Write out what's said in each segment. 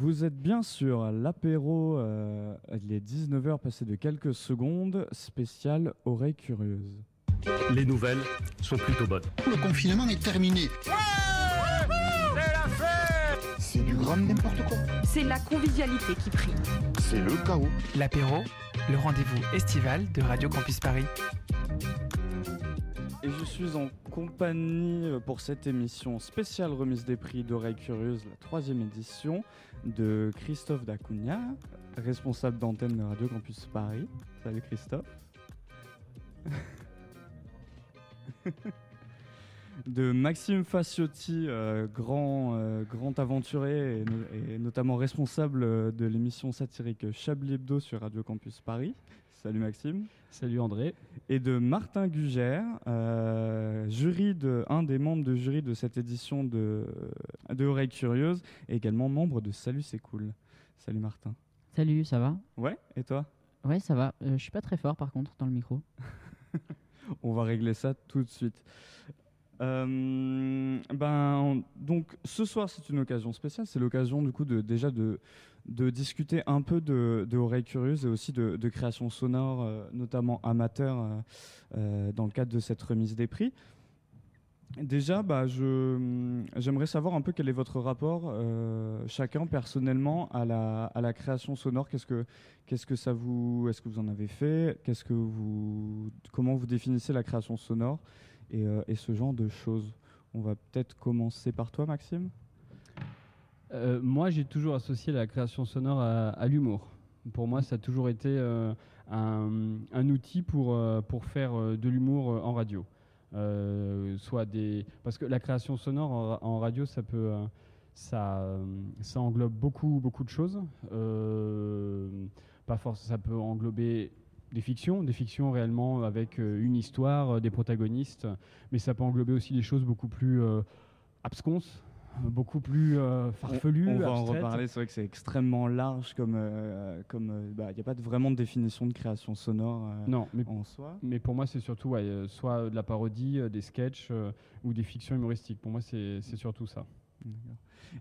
Vous êtes bien sur l'apéro, euh, il est 19h passé de quelques secondes, spécial oreille curieuse. Les nouvelles sont plutôt bonnes. Le confinement est terminé. C'est du grand n'importe quoi. C'est la convivialité qui prime. C'est le chaos. L'apéro, le rendez-vous estival de Radio Campus Paris. Et je suis en compagnie euh, pour cette émission spéciale remise des prix d'Oreille Curieuse, la troisième édition, de Christophe Dacugna, responsable d'antenne de Radio Campus Paris. Salut Christophe. de Maxime Faciotti, euh, grand, euh, grand aventuré et, et notamment responsable euh, de l'émission satirique Chablis Hebdo sur Radio Campus Paris. Salut Maxime Salut André. et de Martin Gugère, euh, jury de, un des membres de jury de cette édition de, de Oreille Curieuse, et également membre de Salut c'est cool. Salut Martin. Salut, ça va? Ouais, et toi? Ouais, ça va. Euh, je suis pas très fort par contre dans le micro. On va régler ça tout de suite. Euh, ben, donc ce soir c'est une occasion spéciale, c'est l'occasion du coup de déjà de, de discuter un peu de, de curieuses et aussi de, création sonore, euh, notamment amateur, euh, dans le cadre de cette remise des prix. Déjà, bah, je, j'aimerais savoir un peu quel est votre rapport, chacun personnellement, à la, à la création sonore. Qu'est-ce que, qu'est-ce que ça vous, est-ce que vous en avez fait? Qu'est-ce que vous, comment vous définissez la création sonore? Et, euh, et ce genre de choses On va peut-être commencer par toi, Maxime. Euh, moi, j'ai toujours associé la création sonore à, l'humour. Pour moi, ça a toujours été euh, un, outil pour, pour faire de l'humour en radio. Soit des... Parce que la création sonore en, ra- en radio, ça peut... ça, ça englobe beaucoup, beaucoup de choses. Pas force, ça peut englober des fictions, des fictions réellement avec euh, une histoire, euh, des protagonistes, mais ça peut englober aussi des choses beaucoup plus euh, absconses, beaucoup plus euh, farfelues. On va en reparler. C'est vrai que c'est extrêmement large comme, euh, comme, euh, bah, il n'y a pas de- vraiment de définition de création sonore euh, Non, mais, en soi. mais pour moi, c'est surtout ouais, soit de la parodie, des sketchs ou des fictions humoristiques. Pour moi, c'est surtout ça.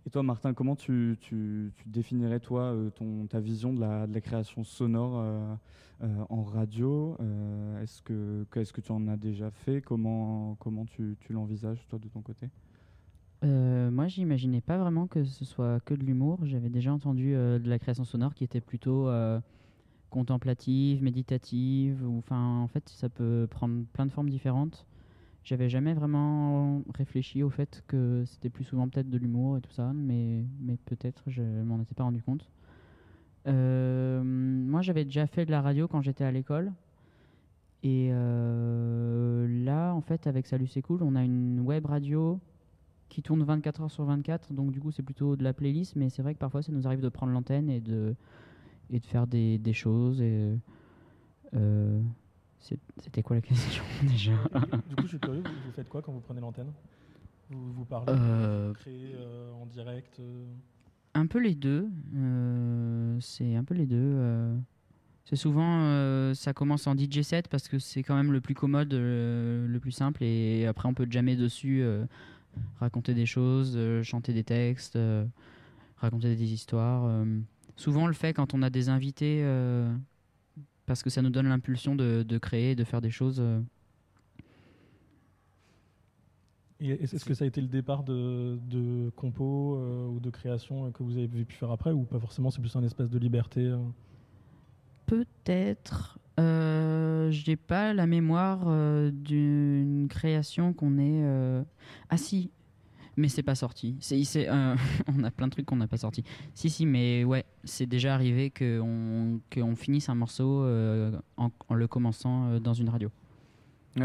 Et toi, Martin, comment tu, tu, tu définirais toi euh, ta vision de la, création sonore euh, euh, en radio Est-ce que qu'est-ce que tu en as déjà fait? Comment comment tu, l'envisages toi de ton côté? Moi, j'imaginais pas vraiment que ce soit que de l'humour. J'avais déjà entendu de la création sonore qui était plutôt contemplative, méditative. Enfin, en fait, ça peut prendre plein de formes différentes. J'avais jamais vraiment réfléchi au fait que c'était plus souvent peut-être de l'humour et tout ça, mais, mais peut-être je m'en étais pas rendu compte. Euh, moi, j'avais déjà fait de la radio quand j'étais à l'école. Et euh, là, en fait, avec Salut c'est cool, on a une web radio qui tourne 24 heures sur 24. Donc, du coup, c'est plutôt de la playlist. Mais c'est vrai que parfois, ça nous arrive de prendre l'antenne et de, et de faire des, des choses. Euh, C'était quoi la question déjà Du coup, je suis curieux, vous, vous faites quoi quand vous prenez l'antenne? Vous, vous parlez, Euh, vous créez euh, en direct euh, Un peu les deux. euh, c'est un peu les deux. C'est souvent, ça commence en DJ set parce que c'est quand même le plus commode, le plus simple. Et après, on peut jammer dessus, raconter des choses, chanter des textes, raconter des histoires. Souvent, on le fait quand on a des invités parce que ça nous donne l'impulsion de, de créer, de faire des choses. euh. Et Est-ce que ça a été le départ de, de compos euh, ou de création euh, que vous avez pu faire après ou pas forcément C'est plus un espace de liberté euh? Peut-être. Euh, J'ai pas la mémoire euh, d'une création qu'on ait. euh, Ah si, mais c'est pas sorti. C'est, euh, on a plein de trucs qu'on n'a pas sorti. Si si, mais ouais, c'est déjà arrivé qu'on qu'on finisse un morceau euh, en, en le commençant euh, dans une radio.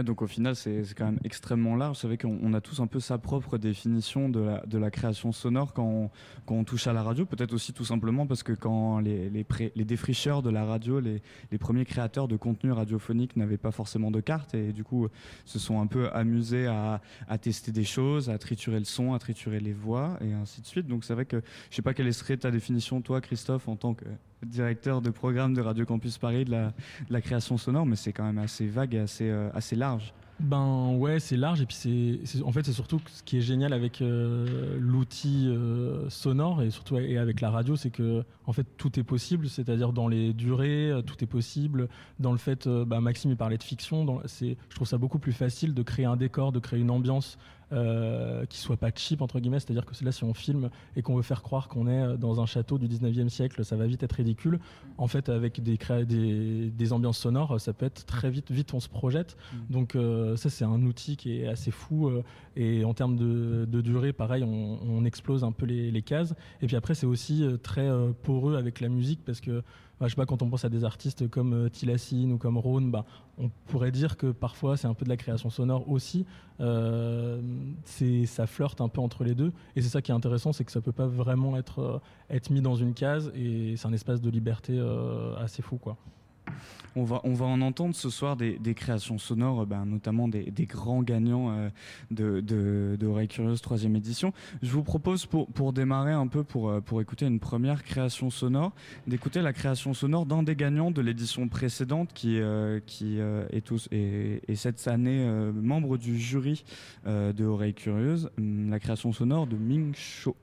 Donc au final, c'est quand même extrêmement large. C'est vrai qu'on on a tous un peu sa propre définition de la, création sonore quand on, touche à la radio. Peut-être aussi tout simplement parce que quand les, défricheurs de la radio, les, premiers créateurs de contenu radiophonique n'avaient pas forcément de cartes et du coup se sont un peu amusés à, tester des choses, à triturer le son, à triturer les voix et ainsi de suite. Donc c'est vrai que je sais pas quelle serait ta définition, toi, Christophe, en tant que directeur de programme de Radio Campus Paris de la, création sonore, mais c'est quand même assez vague et assez, euh, assez large. Ben ouais, c'est large et puis c'est, en fait c'est surtout ce qui est génial avec euh, l'outil euh, sonore et surtout avec la radio, c'est que en fait tout est possible, c'est-à-dire dans les durées, euh, tout est possible. Dans le fait, bah, Maxime il parlait de fiction, c'est, je trouve ça beaucoup plus facile de créer un décor, de créer une ambiance euh, qui soit pas cheap entre guillemets, c'est-à-dire que là si on filme et qu'on veut faire croire qu'on est euh, dans un château du 19e siècle, ça va vite être ridicule. En fait, avec des, créa- des, des ambiances sonores, ça peut être très vite, vite on se projette. Donc euh, ça c'est un outil qui est assez fou euh, et en termes de, de durée, pareil, on, on explose un peu les, les cases. Et puis après c'est aussi très poreux avec la musique parce que je sais pas quand on pense à des artistes comme euh, Tilassine ou comme Rhône, bah, on pourrait dire que parfois c'est un peu de la création sonore aussi. Euh, ça flirte un peu entre les deux et c'est ça qui est intéressant, c'est que ça peut pas vraiment être euh, être mis dans une case et c'est un espace de liberté euh, assez fou quoi. On va, en entendre ce soir des, créations sonores, euh, ben, notamment des, grands gagnants euh, de, de, de troisième édition. Je vous propose pour, démarrer un peu, pour, euh, pour écouter une première création sonore, d'écouter la création sonore d'un des gagnants de l'édition précédente qui, est, tous, est cette année membre du jury de Oreille Curieuse, hum, la création sonore de Ming Cho.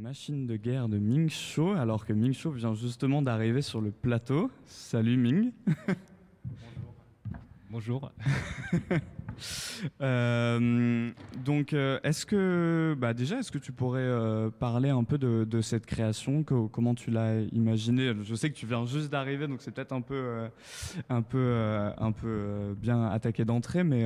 Machine de guerre de Ming Cho, alors que Ming Cho vient justement d'arriver sur le plateau. Salut Ming. Bonjour. Euh, donc, euh, est-ce que, bah déjà, est-ce que tu pourrais euh, parler un peu de, cette création, comment tu l'as imaginée? Je sais que tu viens juste d'arriver, donc c'est peut-être un peu, euh, un peu, euh, un peu bien attaqué d'entrée, mais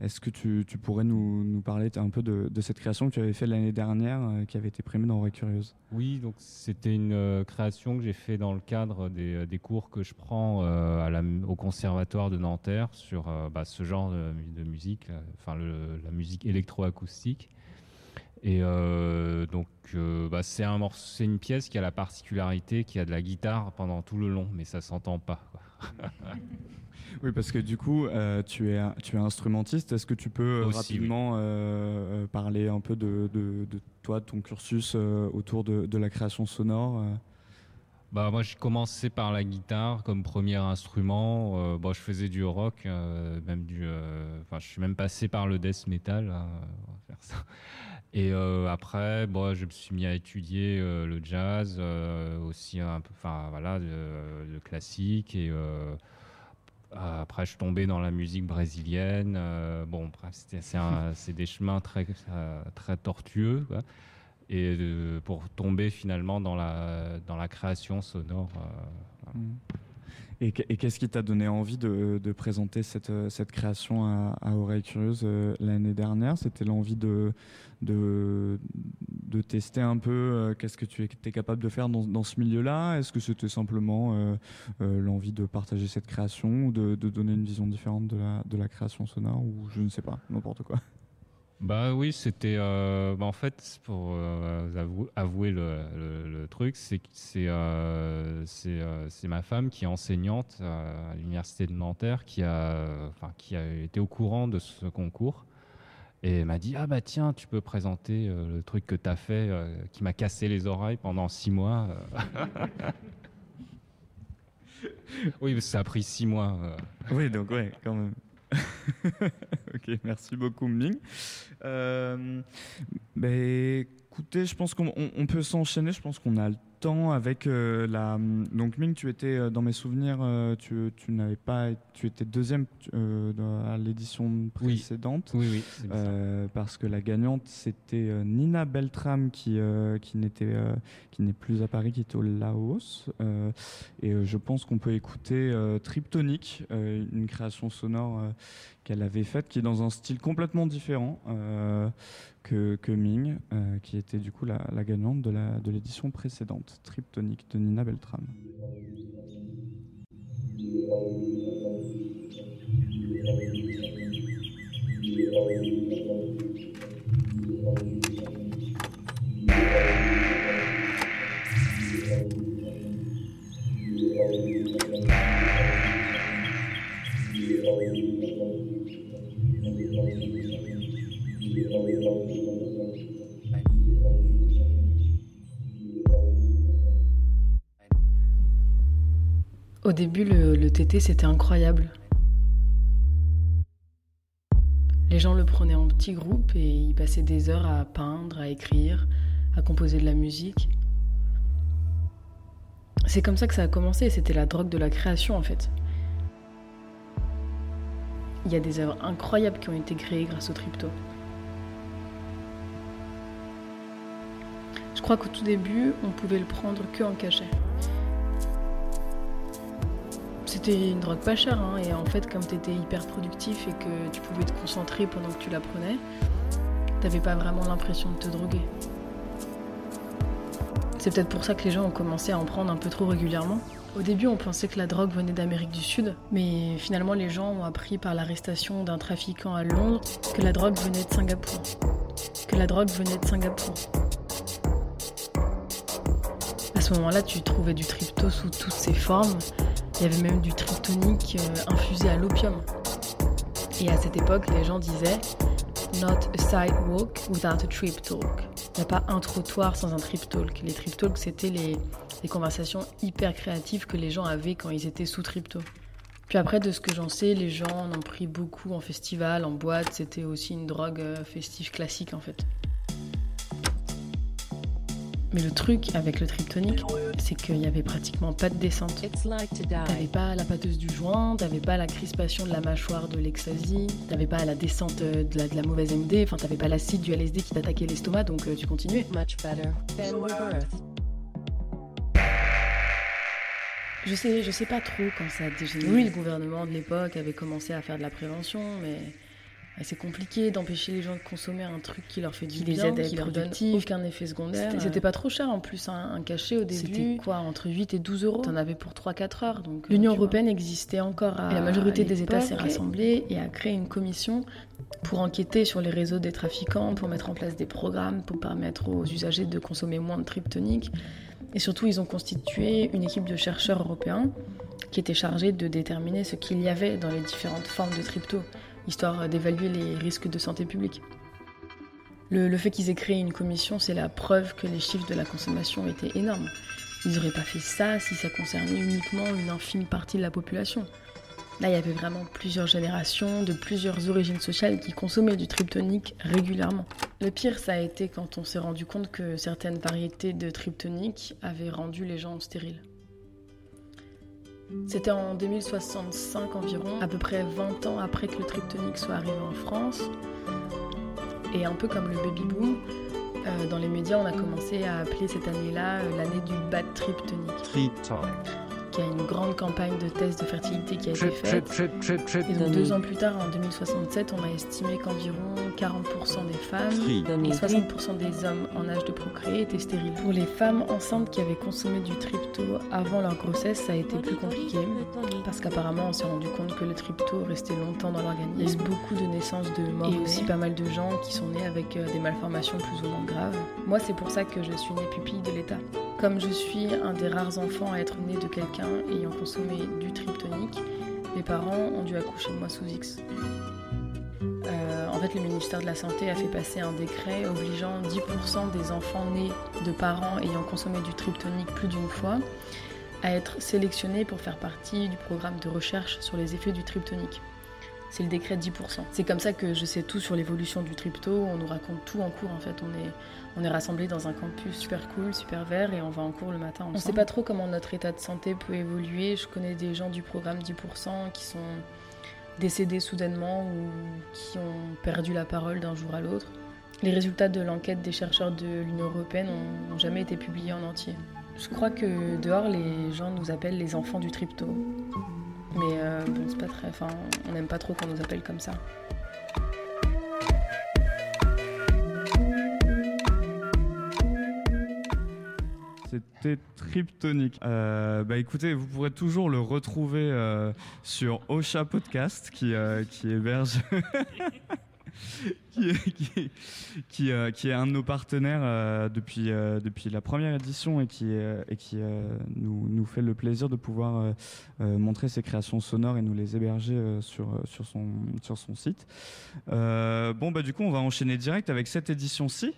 est-ce que tu, tu pourrais nous, nous parler un peu de, cette création que tu avais fait l'année dernière, qui avait été primée dans Oreille Curieuse? Oui, donc c'était une création que j'ai fait dans le cadre des, des cours que je prends au conservatoire de Nanterre sur bah, ce genre de, musique, enfin la musique électroacoustique. Et euh, donc euh, bah, c'est un morceau- une pièce qui a la particularité qu'il y a de la guitare pendant tout le long, mais ça s'entend pas. quoi. Oui, parce que du coup, euh, tu, es, tu es instrumentiste. Est-ce que tu peux Aussi, rapidement parler un peu de, de, de toi, de ton cursus autour de, de la création sonore Bah moi j'ai commencé par la guitare comme premier instrument. Euh, bon, je faisais du rock, euh, même du. euh, Enfin, je suis même passé par le death metal. hein, on va faire ça. Et euh, après, bon, je me suis mis à étudier euh, le jazz, euh, aussi un peu, enfin voilà, le, le classique. Et après, je suis tombé dans la musique brésilienne. Bon, c'est des chemins très très tortueux. quoi et pour tomber finalement dans la, dans la création sonore. voilà. Et, que- et qu'est-ce qui t'a donné envie de, présenter cette, euh, cette création à, à Oreille Curieuse euh, l'année dernière? C'était l'envie de, tester un peu euh, qu'est-ce que tu étais capable de faire dans, ce milieu-là? Est-ce que c'était simplement l'envie de partager cette création ou de, de donner une vision différente de la, de la création sonore? Ou je ne sais pas, n'importe quoi Bah oui, c'était. euh, bah en fait, pour euh, avou- avouer le, le- le truc, c'est c'est euh, c'est euh, c'est ma femme qui est enseignante à l'université de Nanterre, qui a, enfin, qui a été au courant de ce concours. Et m'a dit Ah bah tiens, tu peux présenter le truc que tu as fait, qui m'a cassé les oreilles pendant six mois. oui, ça a pris six mois. Oui, donc ouais, quand même. ok, merci beaucoup Ming. Euh, ben, écoutez, je pense qu'on on- on peut s'enchaîner. Je pense qu'on a le temps avec euh, la. Donc Ming, tu étais euh, dans mes souvenirs, euh, tu, tu n'avais pas, tu étais deuxième euh, à l'édition précédente. Oui, oui. Euh, parce que la gagnante c'était Nina Beltram qui qui n'était qui n'est plus à Paris, qui était au Laos. Et je pense qu'on peut écouter Triptonic, euh, une création sonore qu'elle avait faite, qui est dans un style complètement différent euh, que, que Ming, euh, qui était du coup la, gagnante de la de l'édition précédente, Triptonic de Nina Beltram. Au début, le, TT, c'était incroyable. Les gens le prenaient en petits groupes et ils passaient des heures à peindre, à écrire, à composer de la musique. C'est comme ça que ça a commencé, c'était la drogue de la création en fait. Il y a des œuvres incroyables qui ont été créées grâce au tripto. Je crois qu'au tout début, on pouvait le prendre que en cachet. C'était une drogue pas chère, hein, et en fait, comme tu étais hyper productif et que tu pouvais te concentrer pendant que tu la prenais, t'avais pas vraiment l'impression de te droguer. C'est peut-être pour ça que les gens ont commencé à en prendre un peu trop régulièrement. Au début, on pensait que la drogue venait d'Amérique du Sud, mais finalement, les gens ont appris par l'arrestation d'un trafiquant à Londres que la drogue venait de Singapour. Que la drogue venait de Singapour. À ce moment-là, tu trouvais du trypto sous toutes ses formes. Il y avait même du tryptonique euh, infusé à l'opium. Et à cette époque, les gens disaient Not a sidewalk without a trip talk. Il n'y a pas un trottoir sans un trip talk. Les trip talks, c'était les, les conversations hyper créatives que les gens avaient quand ils étaient sous tripto. Puis après, de ce que j'en sais, les gens en ont pris beaucoup en festival, en boîte. C'était aussi une drogue euh, festive classique en fait. Mais le truc avec le triptonique, c'est qu'il n'y avait pratiquement pas de descente. T'avais pas la pâteuse du joint, t'avais pas la crispation de la mâchoire de l'ecstasy, t'avais pas la descente euh, de la, de la mauvaise MD, enfin t'avais pas l'acide du LSD qui t'attaquait l'estomac, donc euh, tu continuais. Je sais, je sais pas trop quand ça a dégénéré. Oui, le gouvernement de l'époque avait commencé à faire de la prévention, mais c'est compliqué d'empêcher les gens de consommer un truc qui leur fait du Qui bien, les aide à qui être leur donne aucun effet secondaire. C'était- pas trop cher en plus, un, un cachet au début. C'était quoi, entre 8 et 12 euros? T'en avais pour 3-4 heures. Donc euh, L'Union vois. européenne existait encore à Et la majorité des États s'est rassemblée et a créé une commission pour enquêter sur les réseaux des trafiquants, pour mettre en place des programmes, pour permettre aux usagers de consommer moins de tryptonique. Et surtout, ils ont constitué une équipe de chercheurs européens qui était chargée de déterminer ce qu'il y avait dans les différentes formes de trypto, histoire d'évaluer les risques de santé publique. Le, fait qu'ils aient créé une commission, c'est la preuve que les chiffres de la consommation étaient énormes. Ils n'auraient pas fait ça si ça concernait uniquement une infime partie de la population. Là, il y avait vraiment plusieurs générations de plusieurs origines sociales qui consommaient du tryptonique régulièrement. Le pire, ça a été quand on s'est rendu compte que certaines variétés de tryptonique avaient rendu les gens stériles. C'était en 2065 environ, à peu près 20 ans après que le tryptonique soit arrivé en France. Et un peu comme le baby boom, euh, dans les médias, on a commencé à appeler cette année-là euh, l'année du bad tryptonique. Qui a une grande campagne de tests de fertilité qui a été faite. Et donc deux ans plus tard, en 2067, on a estimé qu'environ 40% des femmes et 60% des hommes en âge de procréer étaient stériles. Pour les femmes enceintes qui avaient consommé du trypto avant leur grossesse, ça a été plus compliqué parce qu'apparemment on s'est rendu compte que le trypto restait longtemps dans l'organisme. Il y a beaucoup de naissances de morts et aussi pas mal de gens qui sont nés avec euh, des malformations plus ou moins graves. Moi, c'est pour ça que je suis née pupille de l'État. Comme je suis un des rares enfants à être né de quelqu'un ayant consommé du tryptonique, mes parents ont dû accoucher de moi sous X. Euh, en fait, le ministère de la Santé a fait passer un décret obligeant 10% des enfants nés de parents ayant consommé du tryptonique plus d'une fois à être sélectionnés pour faire partie du programme de recherche sur les effets du tryptonique. C'est le décret 10%. C'est comme ça que je sais tout sur l'évolution du trypto. On nous raconte tout en cours en fait. On est, on est rassemblés dans un campus super cool, super vert et on va en cours le matin. On ne sait pas trop comment notre état de santé peut évoluer. Je connais des gens du programme 10% qui sont décédés soudainement ou qui ont perdu la parole d'un jour à l'autre. Les résultats de l'enquête des chercheurs de l'Union européenne n'ont jamais été publiés en entier. Je crois que dehors, les gens nous appellent les enfants du trypto. Mais euh, bon, c'est pas très. Enfin, on n'aime pas trop qu'on nous appelle comme ça. C'était Triptonic. Euh, bah écoutez, vous pourrez toujours le retrouver euh, sur Ocha Podcast qui, euh, héberge. euh, qui est un de nos partenaires depuis, la première édition et qui, nous, fait le plaisir de pouvoir montrer ses créations sonores et nous les héberger sur, son, sur son site. Bon, bah, du coup, on va enchaîner direct avec cette édition-ci.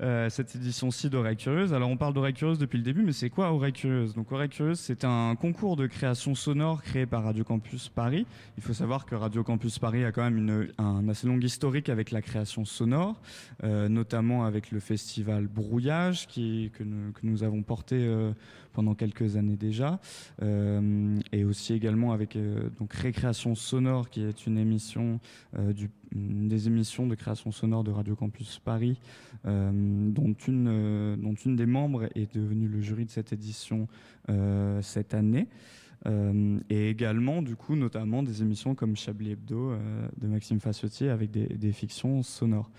Euh, cette édition-ci d'Oreille Curieuse. Alors, on parle d'Oreille Curieuse depuis le début, mais c'est quoi Oreille Curieuse Donc, Oreille Curieuse, c'est un concours de création sonore créé par Radio Campus Paris. Il faut savoir que Radio Campus Paris a quand même une, un assez long historique avec la création sonore, euh, notamment avec le festival Brouillage qui, que, nous, que nous avons porté euh, pendant quelques années déjà, Euh, et aussi également avec euh, donc Récréation Sonore qui est une émission euh, une des émissions de création sonore de Radio Campus Paris, dont, une, dont une des membres est devenue le jury de cette édition cette année. Et également, du coup, notamment des émissions comme Chablis Hebdo de Maxime Faciotier avec des, fictions sonores.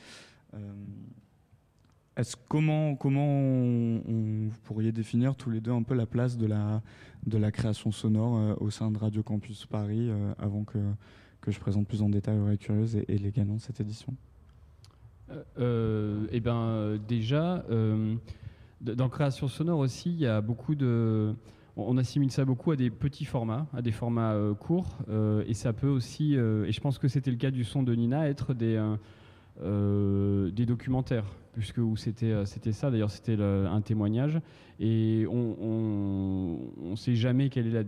Comment comment vous pourriez définir tous les deux un peu la place de la création sonore euh, au sein de Radio Campus Paris euh, avant que je présente plus en détail Oreille Curieuse et, et les gagnants de cette édition? Euh, eh ben, déjà, dans création sonore aussi, il y a beaucoup de. On assimile ça beaucoup à des petits formats, à des formats courts, et ça peut aussi, et je pense que c'était le cas du son de Nina, être des, des documentaires, puisque c'était euh, c'était ça. D'ailleurs, c'était un témoignage, et on ne sait jamais quelle est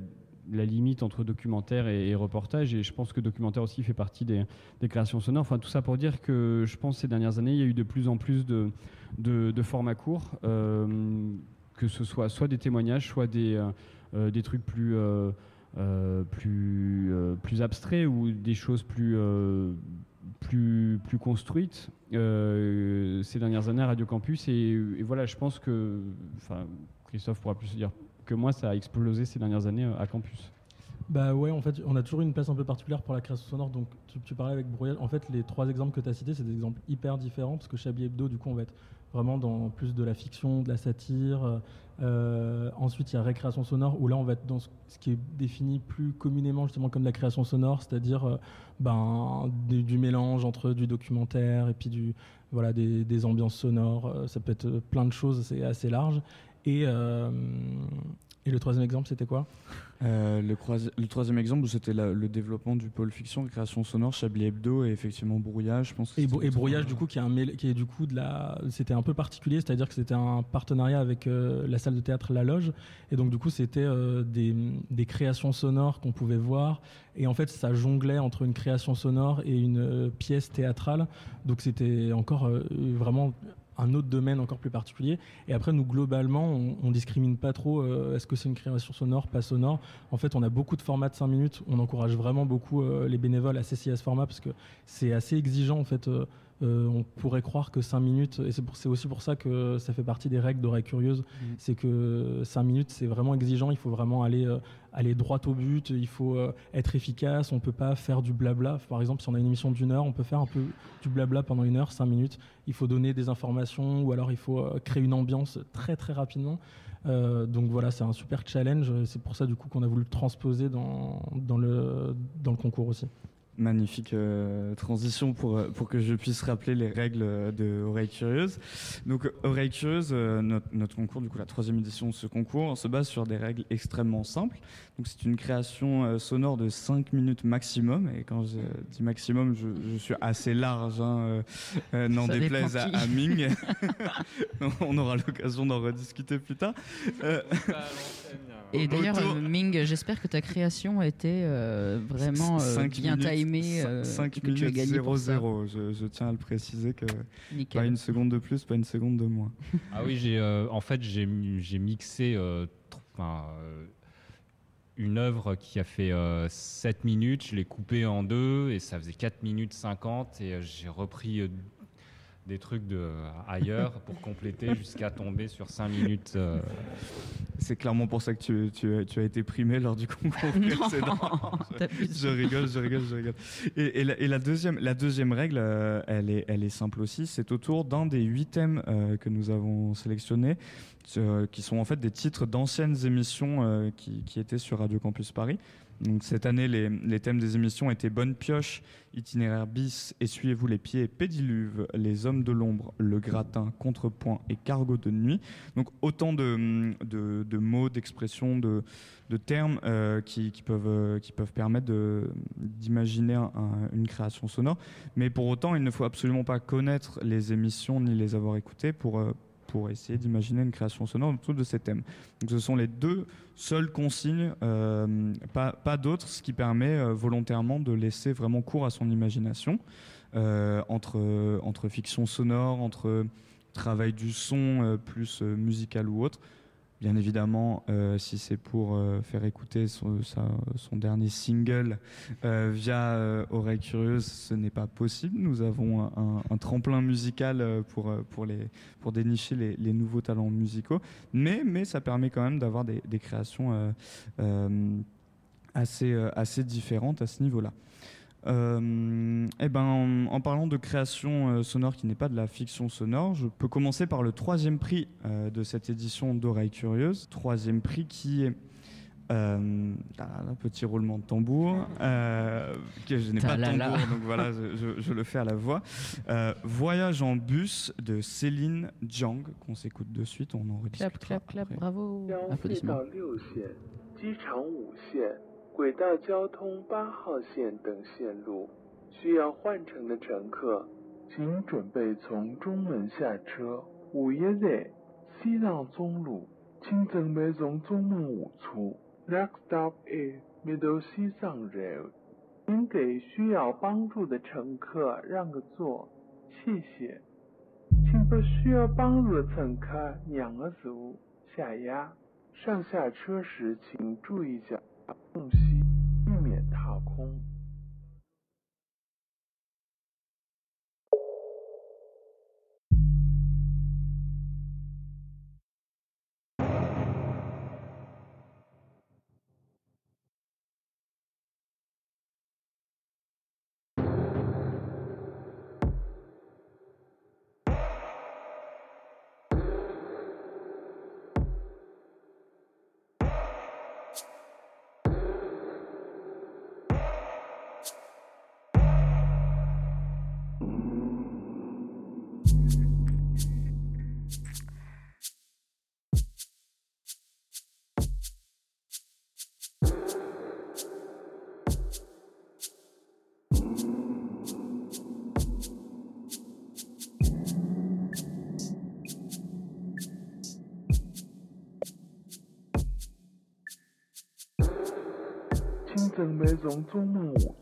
la limite entre documentaire et, reportage. Et je pense que documentaire aussi fait partie des, créations sonores. Enfin, tout ça pour dire que je pense ces dernières années, il y a eu de plus en plus de, de, formats courts, euh, que ce soit soit des témoignages, soit des, euh, des trucs plus, plus, plus abstraits ou des choses plus, plus, construites euh, ces dernières années à Radio Campus. Et, voilà, je pense que, Christophe pourra plus dire que moi, ça a explosé ces dernières années euh, à Campus. Bah ouais, en fait, on a toujours une place un peu particulière pour la création sonore. Donc, tu, parlais avec Brouillage. En fait, les trois exemples que tu as cités, c'est des exemples hyper différents parce que Chablis Hebdo, du coup, on va être vraiment dans plus de la fiction, de la satire. Euh, ensuite, il y a récréation sonore où là, on va être dans ce, qui est défini plus communément justement comme de la création sonore, c'est-à-dire euh, ben, du, mélange entre du documentaire et puis du, voilà, des, des ambiances sonores. Euh, Ça peut être plein de choses, c'est assez large. Et, et le troisième exemple, c'était quoi? Euh, le, troisième exemple, c'était le développement du pôle fiction, création sonore, Chablis Hebdo et effectivement Brouillage. Je pense que Et, brouillage du coup qui est un qui est du coup de la c'était un peu particulier c'est-à-dire que c'était un partenariat avec euh, la salle de théâtre La Loge. Et donc du coup c'était euh, des, des créations sonores qu'on pouvait voir. Et en fait ça jonglait entre une création sonore et une pièce théâtrale. Donc c'était encore vraiment un autre domaine encore plus particulier. Et après, nous, globalement, on, on discrimine pas trop euh, est-ce que c'est une création sonore, pas sonore. En fait, on a beaucoup de formats de 5 minutes. On encourage vraiment beaucoup euh, les bénévoles à s'essayer à ce format parce que c'est assez exigeant, en fait. euh, euh, on pourrait croire que 5 minutes, et c'est aussi pour ça que ça fait partie des règles d'oreille curieuse, c'est que 5 minutes, c'est vraiment exigeant, il faut vraiment aller, euh, aller droit au but, il faut euh, être efficace, on peut pas faire du blabla. Par exemple, si on a une émission d'une heure, on peut faire un peu du blabla pendant une heure, 5 minutes. Il faut donner des informations ou alors il faut créer une ambiance très très rapidement. Donc voilà, c'est un super challenge, c'est pour ça du coup qu'on a voulu le transposer dans, dans, le, dans le concours aussi. Magnifique euh, transition pour, euh, pour que je puisse rappeler les règles euh, de Oreille Curieuse. Donc, Oreille Curieuse, euh, notre, notre concours, du coup, la troisième édition de ce concours, se base sur des règles extrêmement simples. Donc, c'est une création euh, sonore de 5 minutes maximum. Et quand je dis maximum, je, je suis assez large, hein, euh, euh, n'en Ça déplaise à, à Ming. On aura l'occasion d'en rediscuter plus tard. Et d'ailleurs, euh, Ming, j'espère que ta création a été euh, vraiment euh, Cinq bien minutes- timée. cin- euh, cinq et que tu as minutes gagné pour ça. 00. Je, je tiens à le préciser que Nickel. pas une seconde de plus, pas une seconde de moins. Ah oui, j'ai euh, en fait j'ai mi- j'ai mixé euh, euh, une œuvre qui a fait 7 minutes, je l'ai coupée en deux et ça faisait 4 minutes 50 et euh, j'ai repris euh, des trucs de ailleurs pour compléter jusqu'à tomber sur 5 minutes. euh. C'est clairement pour ça que tu, tu, as- tu as été primé lors du concours Non, précédent. je rigole, je rigole, je rigole. Et, et la, et la deuxième, la deuxième règle, euh, elle, est, elle est simple aussi. C'est autour d'un des huit thèmes euh, que nous avons sélectionnés, euh, qui sont en fait des titres d'anciennes émissions euh, qui, qui étaient sur Radio Campus Paris. Donc cette année, les, thèmes des émissions étaient Bonne Pioche, Itinéraire bis, Essuyez-vous les pieds, Pédiluve, Les Hommes de l'ombre, Le Gratin, Contrepoint et Cargo de nuit. Donc autant de, mots, d'expressions, de, termes euh, qui, qui peuvent, euh, qui peuvent permettre d'imaginer un- un- une création sonore. Mais pour autant, il ne faut absolument pas connaître les émissions ni les avoir écoutées pour, euh, pour essayer d'imaginer une création sonore autour de ces thèmes. Donc ce sont les deux seules consignes, euh, pas, d'autres, ce qui permet euh, volontairement de laisser vraiment cours à son imagination euh, entre, fiction sonore, entre travail du son plus musical ou autre. Bien évidemment, euh, si c'est pour euh, faire écouter son, dernier single euh, via Oreille Curieuse, ce n'est pas possible. Nous avons un, tremplin musical pour, pour, les, pour dénicher les, les nouveaux talents musicaux. Mais, mais ça permet quand même d'avoir des, des créations assez, assez différentes à ce niveau-là. Euh, eh ben, en, en parlant de création euh, sonore qui n'est pas de la fiction sonore, je peux commencer par le troisième prix euh, de cette édition d'Oreille Curieuse. Troisième prix qui est un petit roulement de tambour. euh, que je n'ai pas de tambour, donc voilà, je, je- je le fais à la voix. Euh, Voyage en bus de Céline Jiang, qu'on s'écoute de suite, on en rediscutera. Clap, clap, clap, bravo. Applaudissements. 轨道交通八号线等线路。需要换乘的乘客，请准备从中门下车。五一日，西藏中路，请准备从中门下出。Next stop is Middle 西藏 Road。请给需要帮助的乘客让个座，谢谢。请把需要帮助的乘客让个座，下压。上下车时请注意脚缝隙，避免踏空。请准备，从中午。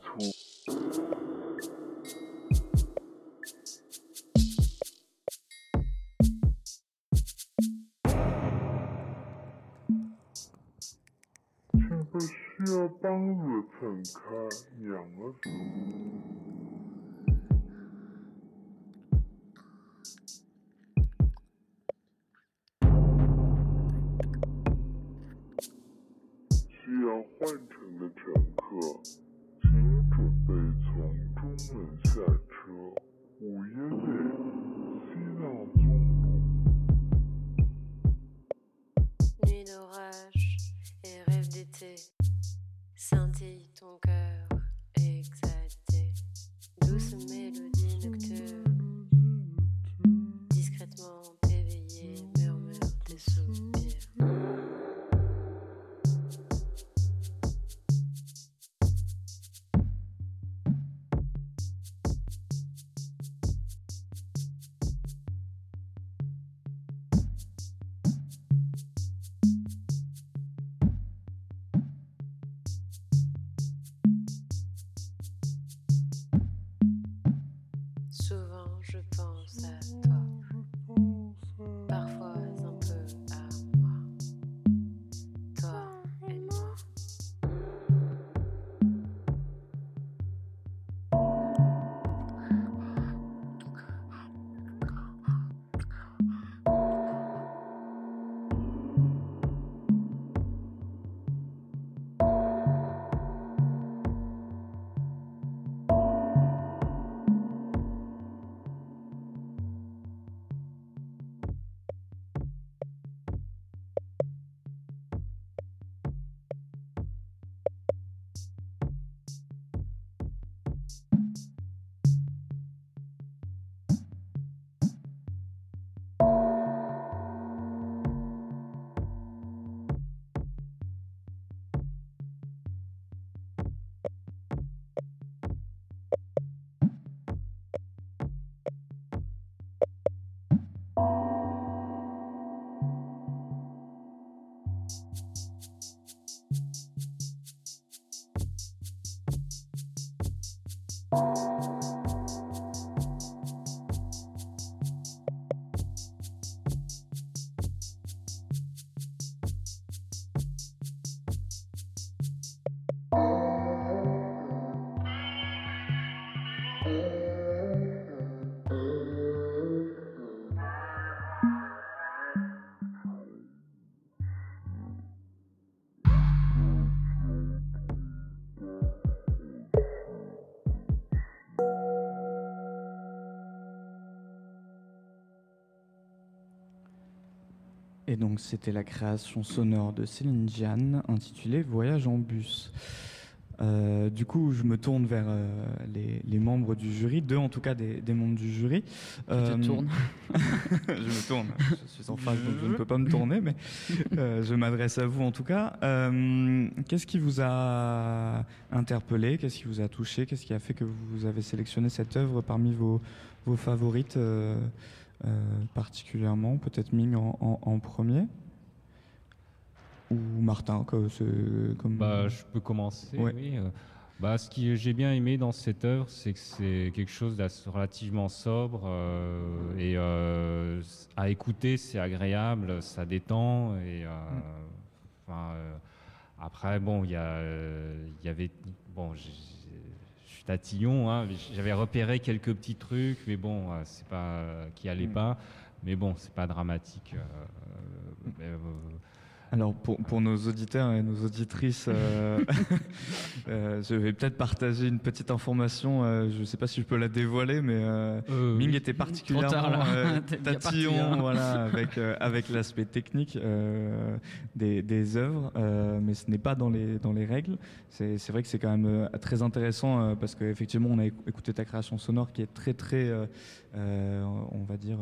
Et donc c'était la création sonore de Céline Diane intitulée Voyage en bus. Euh, du coup, je me tourne vers euh, les, les membres du jury, deux en tout cas des, des membres du jury. Euh, Tu te tournes Je me tourne, je suis en face donc je ne peux pas me tourner, mais euh, je m'adresse à vous en tout cas. Euh, Qu'est-ce qui vous a interpellé? Qu'est-ce qui vous a touché? Qu'est-ce qui a fait que vous avez sélectionné cette œuvre parmi vos, vos favorites euh, euh, particulièrement Peut-être Ming en, en- en premier ou Martin, c'est comme. Bah, je peux commencer. Ouais. Oui. euh. Bah, ce que j'ai bien aimé dans cette œuvre, c'est que c'est quelque chose d'assez relativement sobre euh, et euh, à écouter, c'est agréable, ça détend et euh, euh, après bon, il y euh, y avait bon, je tatillon, hein, j'avais repéré quelques petits trucs, mais bon, euh, c'est pas euh, qui allait Mm. pas, mais bon, c'est pas dramatique. euh, euh, Alors pour, pour nos auditeurs et nos auditrices, euh, euh, je vais peut-être partager une petite information. euh, je ne sais pas si je peux la dévoiler, mais Ming oui. était particulièrement tard, tatillon, hein. voilà, avec avec l'aspect technique des, des œuvres, mais ce n'est pas dans les dans les règles. C'est c'est vrai que c'est quand même très intéressant parce qu'effectivement on a écou- écouté ta création sonore qui est très très, on va dire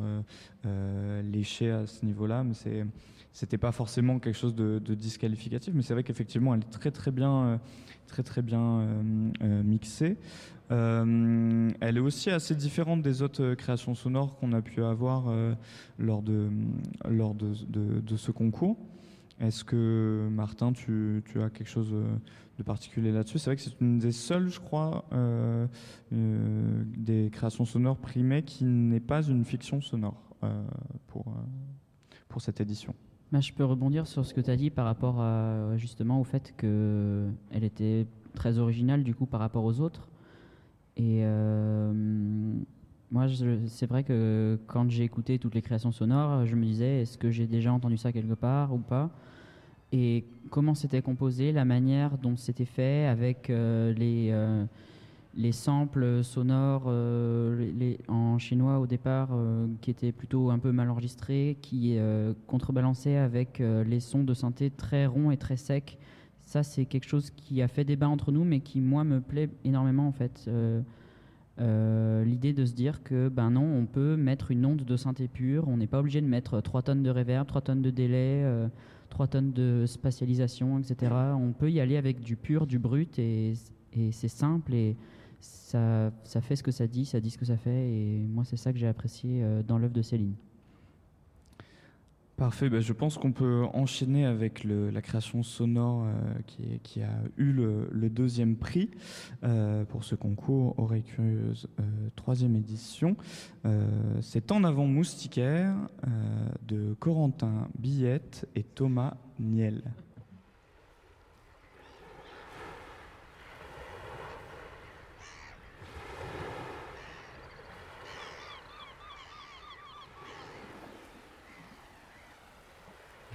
léchée à ce niveau-là, mais c'est c'était pas forcément quelque chose de, disqualificatif, mais c'est vrai qu'effectivement, elle est très très bien, euh, très très bien euh, euh, mixée. Elle est aussi assez différente des autres créations sonores qu'on a pu avoir lors de lors de, ce concours. Est-ce que Martin, tu, tu as quelque chose de particulier là-dessus? C'est vrai que c'est une des seules, je crois, des créations sonores primées qui n'est pas une fiction sonore pour, pour cette édition. Bah, je peux rebondir sur ce que tu as dit par rapport à, justement au fait qu'elle était très originale du coup par rapport aux autres. Et euh, moi, c'est vrai que quand j'ai écouté toutes les créations sonores, je me disais est-ce que j'ai déjà entendu ça quelque part ou pas? Et comment c'était composé, la manière dont c'était fait avec euh, les, euh, les samples sonores euh, en chinois au départ euh, qui étaient plutôt un peu mal enregistrés, qui euh, contrebalançaient avec euh, les sons de synthé très ronds et très secs. Ça, c'est quelque chose qui a fait débat entre nous, mais qui, moi, me plaît énormément, en fait. L'idée de se dire que, ben non, on peut mettre une onde de synthé pure, on n'est pas obligé de mettre 3 tonnes de reverb, 3 tonnes de délai, euh, 3 tonnes de spatialisation, etc. On peut y aller avec du pur, du brut, et, et c'est simple, et ça, fait ce que ça dit, ça dit ce que ça fait, et moi, c'est ça que j'ai apprécié euh, dans l'œuvre de Céline. Parfait, ben, je pense qu'on peut enchaîner avec la création sonore euh, qui, a eu le, deuxième prix euh, pour ce concours Oreille Curieuse troisième édition. C'est En avant moustiquaire de Corentin Billette et Thomas Niel.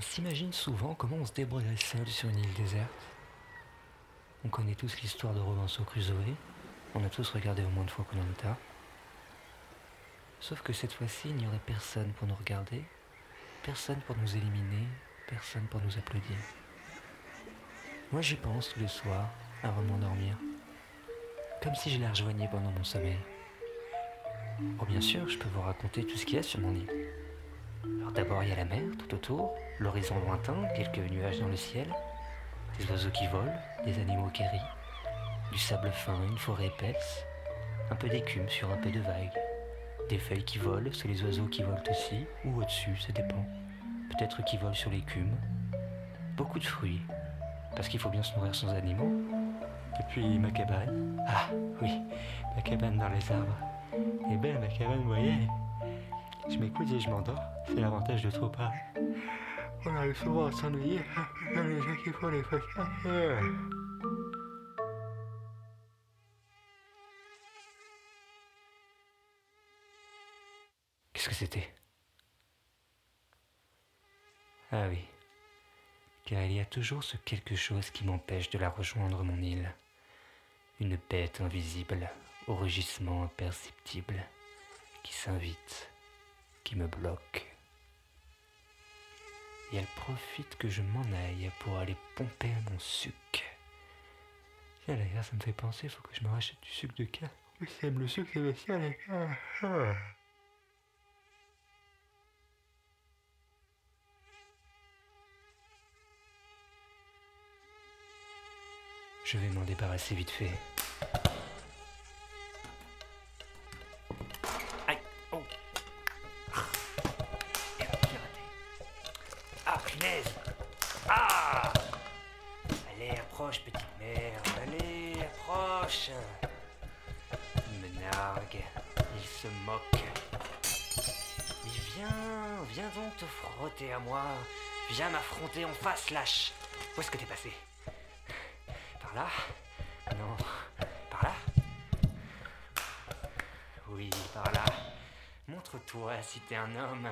S'imagine souvent comment on se débrouillerait seul sur une île déserte. On connaît tous l'histoire de Robinson Crusoe. On a tous regardé au moins une fois Koh-Lanta. Sauf que cette fois-ci, il n'y aurait personne pour nous regarder, personne pour nous éliminer, personne pour nous applaudir. Moi, j'y pense tous les soirs, avant de m'endormir. Comme si je les rejoignais pendant mon sommeil. Oh, bien sûr, je peux vous raconter tout ce qu'il y a sur mon île. Alors d'abord, il y a la mer tout autour, l'horizon lointain, quelques nuages dans le ciel, des oiseaux qui volent, des animaux qui rient, du sable fin, une forêt épaisse, un peu d'écume sur un peu de vagues, des feuilles qui volent sur les oiseaux qui volent aussi, ou au-dessus, ça dépend. Peut-être qui volent sur l'écume. Beaucoup de fruits, parce qu'il faut bien se nourrir sans animaux. Et puis ma cabane. Ah oui, ma cabane dans les arbres. Et belle ma cabane, vous voyez. Je m'écoute et je m'endors. C'est l'avantage de trop parler. On arrive souvent à s'ennuyer dans les gens qui font les. Qu'est-ce que c'était? Ah oui. Car il y a toujours ce quelque chose qui m'empêche de la rejoindre mon île. Une bête invisible, au rugissement imperceptible, qui s'invite, qui me bloque. Et elle profite que je m'en aille pour aller pomper mon sucre. Tiens d'ailleurs, ça me fait penser, faut que je me rachète du sucre de canne. Oui, j'aime le sucre, c'est. Ah. Je vais m'en débarrasser vite fait. Frotter à moi. Viens m'affronter en face, lâche. Où est-ce que t'es passé? Par là? Non. Par là? Oui, par là. Montre-toi si t'es un homme.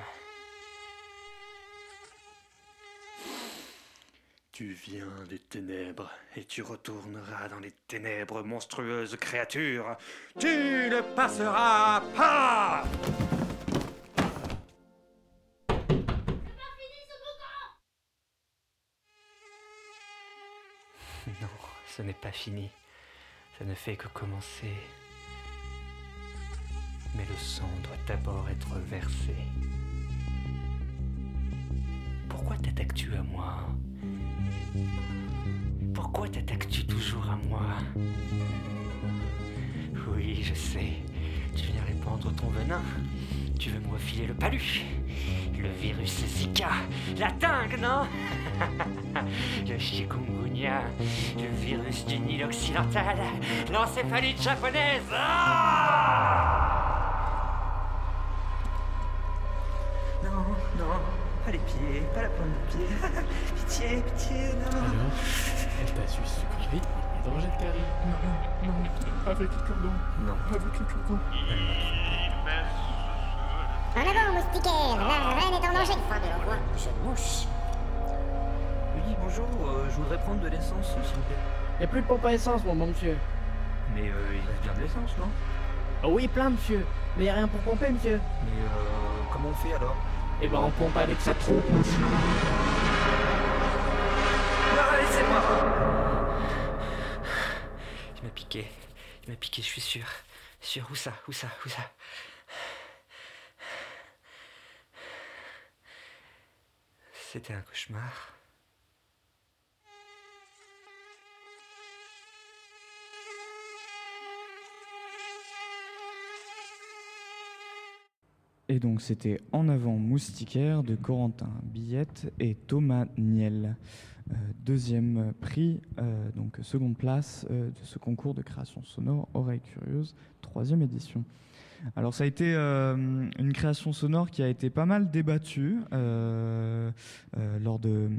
Tu viens des ténèbres et tu retourneras dans les ténèbres, monstrueuse créature. Tu ne passeras pas ce n'est pas fini. Ça ne fait que commencer. Mais le sang doit d'abord être versé. Pourquoi t'attaques-tu à moi? Pourquoi t'attaques-tu toujours à moi? Oui, je sais. Tu viens répandre ton venin. Tu veux me refiler le palu. Le virus Zika. La dingue, non? Le chikungunya. Le virus du Nil occidental. L'encéphalite japonaise. Ah Non, non, pas les pieds, pas la pointe de pied. pitié, pitié, non. Alors, elle t'a su et danger de carie. Non, non, avec le cordon. Non. Avec le cordon. En avant, moustiquaire La reine est en danger Fin de le roi, jeune mouche Oui, bonjour, euh, je voudrais prendre de l'essence, s'il vous plaît. Y a plus de pompe à essence, mon bon monsieur. Mais euh, il reste bien de l'essence, non? Oh oui, plein, monsieur. Mais y a rien pour pomper, monsieur. Mais euh, comment on fait alors? Eh ben, on pompe avec sa trompe, monsieur. Non, laissez-moi Il m'a piqué. Il m'a piqué, je suis sûr. Sûr, où ça Où ça Où ça? C'était un cauchemar. Et donc c'était En avant moustiquaire de Corentin Billette et Thomas Niel. Euh, deuxième prix, euh, donc seconde place euh, de ce concours de création sonore Oreille Curieuse, troisième édition. Alors ça a été une création sonore qui a été pas mal débattue lors, de,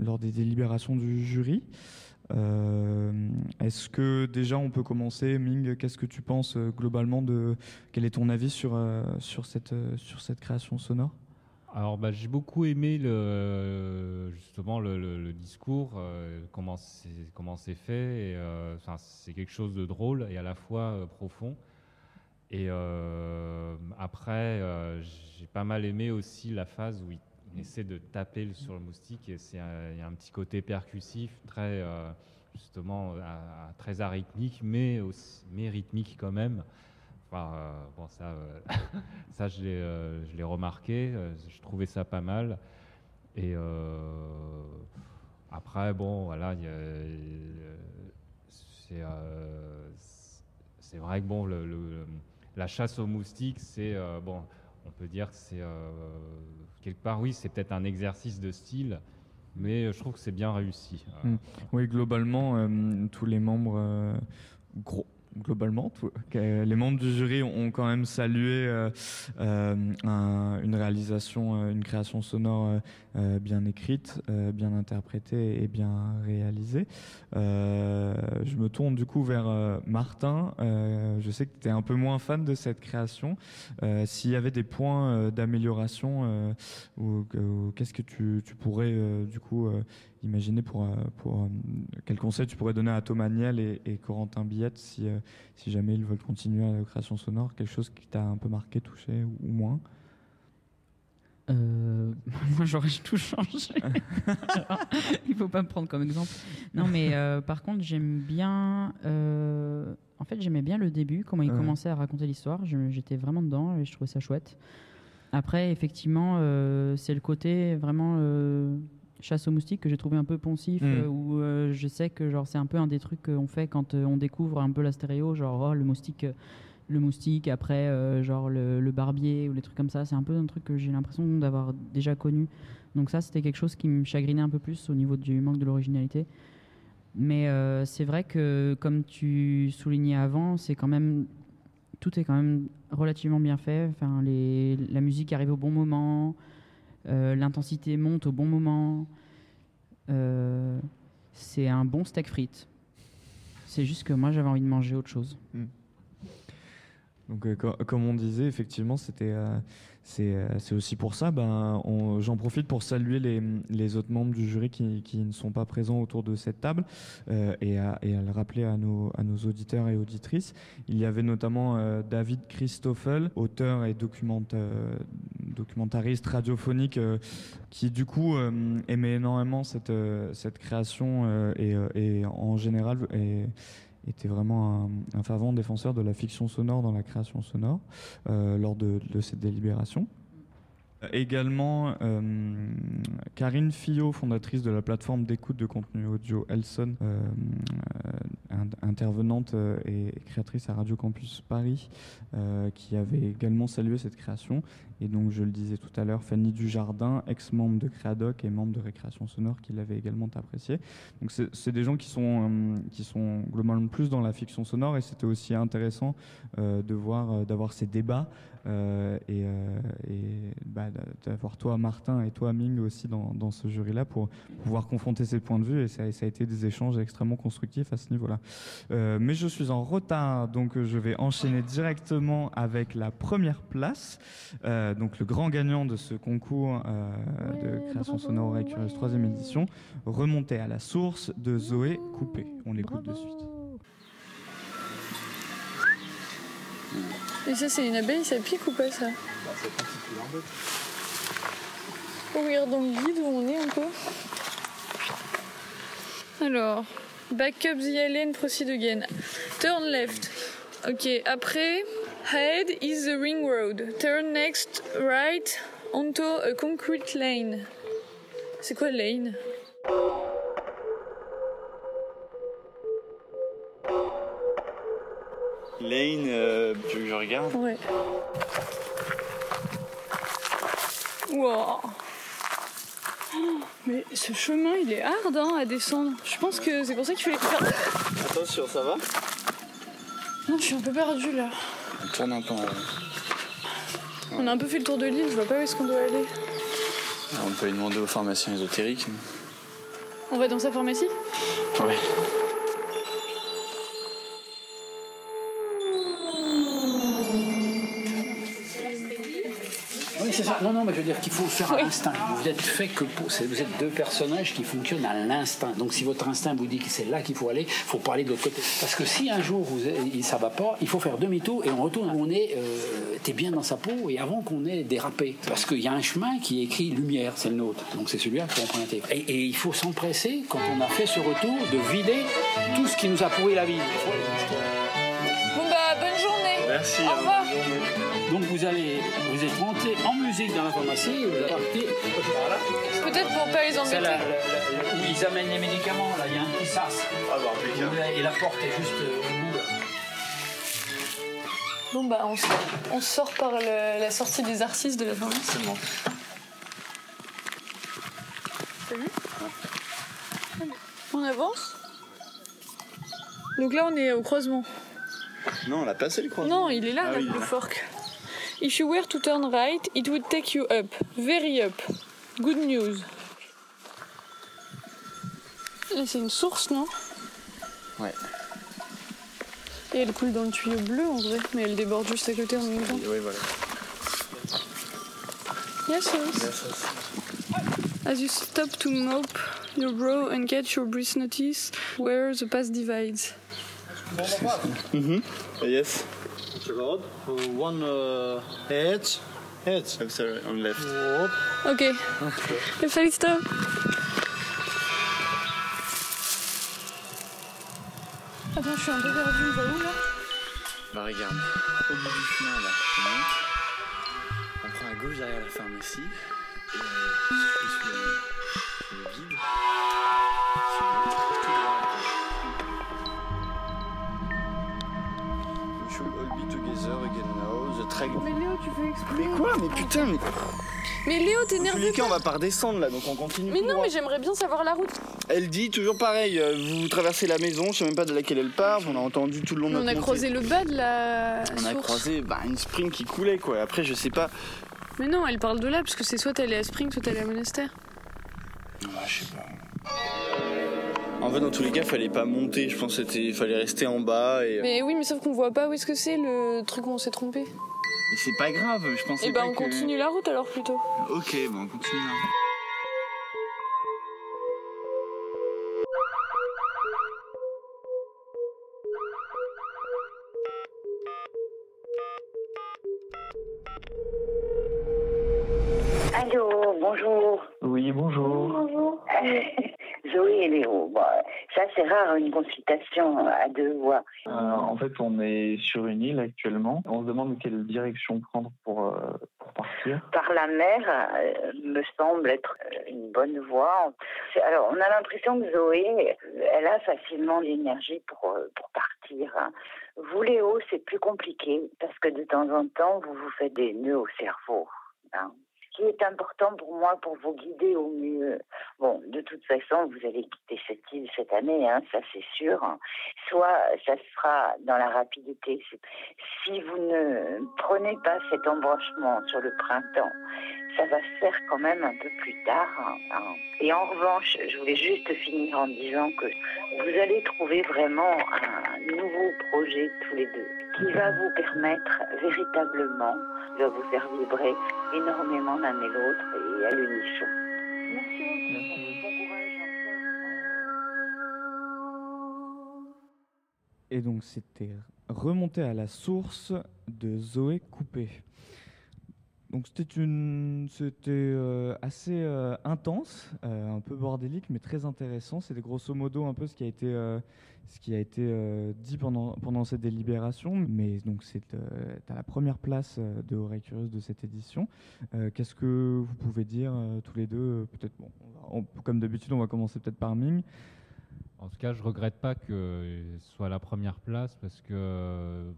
lors des délibérations du jury. Euh, Est-ce que déjà on peut commencer, Ming Qu'est-ce que tu penses euh, globalement de quel est ton avis sur euh, sur cette sur cette création sonore? Alors, bah, j'ai beaucoup aimé justement le, discours, comment c'est comment c'est fait. euh, c'est quelque chose de drôle et à la fois profond. Et après, j'ai pas mal aimé aussi la phase où il essaie de taper sur le moustique et un- il y a un petit côté percussif, très euh, justement à- très arythmique, mais aussi, mais rythmique quand même. Enfin, euh, bon, ça, euh, ça je l'ai, euh, je l'ai remarqué. euh, je trouvais ça pas mal. Et euh, après, bon, voilà, euh, c'est, euh, vrai que bon, le, la chasse aux moustiques, c'est euh, bon, on peut dire que c'est euh, quelque part, oui, c'est peut-être un exercice de style, mais je trouve que c'est bien réussi. Mm. Oui, globalement, euh, tous les membres, euh, globalement, les membres du jury ont quand même salué euh, euh, un- une réalisation, euh, une création sonore bien écrite, bien interprétée et bien réalisée. Je me tourne du coup vers Martin. Je sais que tu es un peu moins fan de cette création. S'il y avait des points d'amélioration, ou, qu'est-ce que tu, pourrais du coup imaginer pour, euh, pour euh, quel conseil tu pourrais donner à Thomas Niel et, et Corentin Billette si, euh, si jamais ils veulent continuer à la création sonore, quelque chose qui t'a un peu marqué, touché ou, ou moins? Euh, moi, j'aurais tout changé. Il faut pas me prendre comme exemple. Non, mais euh, par contre, j'aime bien. euh, en fait, j'aimais bien le début, comment il Ouais. commençait à raconter l'histoire. J'étais vraiment dedans et je trouvais ça chouette. Après, effectivement, c'est le côté vraiment chasse aux moustiques que j'ai trouvé un peu poncif, Mm. euh, où euh, je sais que genre c'est un peu un des trucs qu'on fait quand euh, on découvre un peu la stéréo, genre oh, le moustique. le moustique, après genre le, le barbier ou les trucs comme ça, c'est un peu un truc que j'ai l'impression d'avoir déjà connu. Donc ça, c'était quelque chose qui me chagrinait un peu plus au niveau du manque de l'originalité. Mais euh, c'est vrai que, comme tu soulignais avant, c'est quand même tout est quand même relativement bien fait. Enfin, les, la musique arrive au bon moment, l'intensité monte au bon moment. Euh, c'est un bon steak frites. C'est juste que moi j'avais envie de manger autre chose. Donc, euh, co- comme on disait, effectivement, c'était, euh, c'est, euh, c'est aussi pour ça. Ben, j'en profite pour saluer les, autres membres du jury qui, ne sont pas présents autour de cette table euh, et, à, le rappeler à nos, auditeurs et auditrices. Il y avait notamment euh, David Christoffel, auteur et documentariste radiophonique, qui du coup aimait énormément cette, création et, en général. Était vraiment un, fervent défenseur de la fiction sonore dans la création sonore euh, lors de cette délibération. Également, euh, Karine Fillot, fondatrice de la plateforme d'écoute de contenu audio Elson, euh, euh, in- intervenante et créatrice à Radio Campus Paris, qui avait également salué cette création. Et donc, je le disais tout à l'heure, Fanny Dujardin, ex-membre de Créadoc et membre de Récréation Sonore, qui l'avait également apprécié. Donc, c'est des gens qui sont, qui sont globalement plus dans la fiction sonore, et c'était aussi intéressant de voir, d'avoir ces débats et, euh, et, bah, d'a- d'avoir toi, Martin, et toi, Ming, aussi dans, dans ce jury-là pour pouvoir confronter ces points de vue. Et ça, ça a été des échanges extrêmement constructifs à ce niveau-là. Euh, mais je suis en retard, donc euh, je vais enchaîner directement avec la première place. Euh, donc le grand gagnant de ce concours euh, de création sonore Oreille Curieuse, troisième édition, remonté à la source de Zoé Coupé. On l'écoute de suite. Et ça, c'est une abeille, ça pique ou pas ça regarde dans le guide où on est un peu. Alors, back up the alley and proceed again. Turn left. Ok, après, ahead is the ring road. Turn next right onto a concrete lane. C'est quoi lane? Lane, euh, tu veux que je regarde? Ouais. Wow. Mais ce chemin, il est hard hein, à descendre. Je pense que c'est pour ça qu'il fallait faire. Attention, ça va? Non, je suis un peu perdue là. Tourne un peu. en- On a un peu fait le tour de l'île, je vois pas où est-ce qu'on doit aller. On peut lui demander aux pharmaciens ésotériques. On va dans sa pharmacie? Ouais. Ça. Non, non, mais je veux dire qu'il faut faire à l'instinct. Vous êtes fait que pour. Vous êtes deux personnages qui fonctionnent à l'instinct. Donc, si votre instinct vous dit que c'est là qu'il faut aller, il faut pas aller de l'autre côté. Parce que si un jour vous, ça va pas, il faut faire demi-tour et on retourne où on est. Euh, T'es bien dans sa peau et avant qu'on ait dérapé. Parce qu'il y a un chemin qui est écrit lumière, c'est le nôtre. Donc, c'est celui-là qu'il faut emprunter. Et, et il faut s'empresser, quand on a fait ce retour, de vider tout ce qui nous a pourri la vie. Bon bah, bonne journée Merci. Au revoir Donc vous allez, vous êtes rentré en musique dans la pharmacie et vous allez partir par là. Peut-être pour pas les C'est embêter. là, où ils amènent les médicaments, là, il y a un petit sas. Ah, bah. Et la porte est juste euh, au bout, là. Bon bah, on sort, on sort par le- la sortie des artistes de la pharmacie. Bon. Vu On avance Donc là, on est au croisement. Non, on l'a passé le croisement. Non, il est là, Ah là, oui, le fork. If you were to turn right, it would take you up. Very up. Good news. Là, c'est une source, non Ouais. Et elle coule dans le tuyau bleu, en vrai. Mais elle déborde juste à côté en même temps. Oui, voilà. Yes, yes. As you stop to mop your brow and catch your breath notice where the path divides. Mhm. Yes. Road. One uh, head. Head. Oh, sorry, on left. Ok. Il fallait stop. Attends, je suis un peu perdue. On va où là? Bah regarde, au bout du chemin là, on monte, on prend à gauche derrière la pharmacie, et euh, je suis le, le guide. Mais Léo, tu fais exprès. Mais quoi Mais putain, mais... Mais Léo, t'es Dans tous nerveux. les cas, on va pas redescendre là, donc on continue Mais non, droit. mais j'aimerais bien savoir la route. Elle dit toujours pareil, euh, vous traversez la maison, je sais même pas de laquelle elle part, on a entendu tout le long de On a montée. croisé le bas de la On a source. croisé bah, une spring qui coulait quoi. Après je sais pas. Mais non, elle parle de là, parce que c'est soit t'allais à Spring, soit t'allais à Monastère. Ah, je sais pas. En fait dans tous les cas fallait pas monter, je pense qu'il fallait rester en bas et. Mais oui, mais sauf qu'on voit pas où est-ce que c'est le truc où on s'est trompé. Mais c'est pas grave, je pensais Et bah pas on que- continue la route alors plutôt. Ok, bon on continue. hein. Allô, ça, c'est rare, une consultation à deux voix. Euh, en fait, on est sur une île actuellement. On se demande quelle direction prendre pour, euh, pour partir. Par la mer, euh, me semble être une bonne voie. Alors, on a l'impression que Zoé, elle a facilement l'énergie pour, pour partir. hein. Vous, Léo, c'est plus compliqué parce que de temps en temps, vous vous faites des nœuds au cerveau. hein. Qui est important pour moi, pour vous guider au mieux, bon, de toute façon, vous allez quitter cette île cette année, hein, ça c'est sûr. Soit ça se fera dans la rapidité. Si vous ne prenez pas cet embranchement sur le printemps, ça va se faire quand même un peu plus tard. hein, hein. Et en revanche, je voulais juste finir en disant que vous allez trouver vraiment un nouveau projet tous les deux qui va vous permettre véritablement, va vous faire vibrer énormément l'un et l'autre et à l'unisson. Et donc c'était remonter à la source de Zoé Coupé. Donc c'était une, euh, assez euh, intense, euh, un peu bordélique, mais très intéressant. C'était grosso modo un peu ce qui a été, dit pendant cette délibération. Mais donc c'est à la première place de Oreille Curieuse de cette édition. Qu'est-ce que vous pouvez dire tous les deux? Peut-être bon, comme d'habitude, on va commencer peut-être par Ming. En tout cas, je regrette pas que ce soit la première place parce que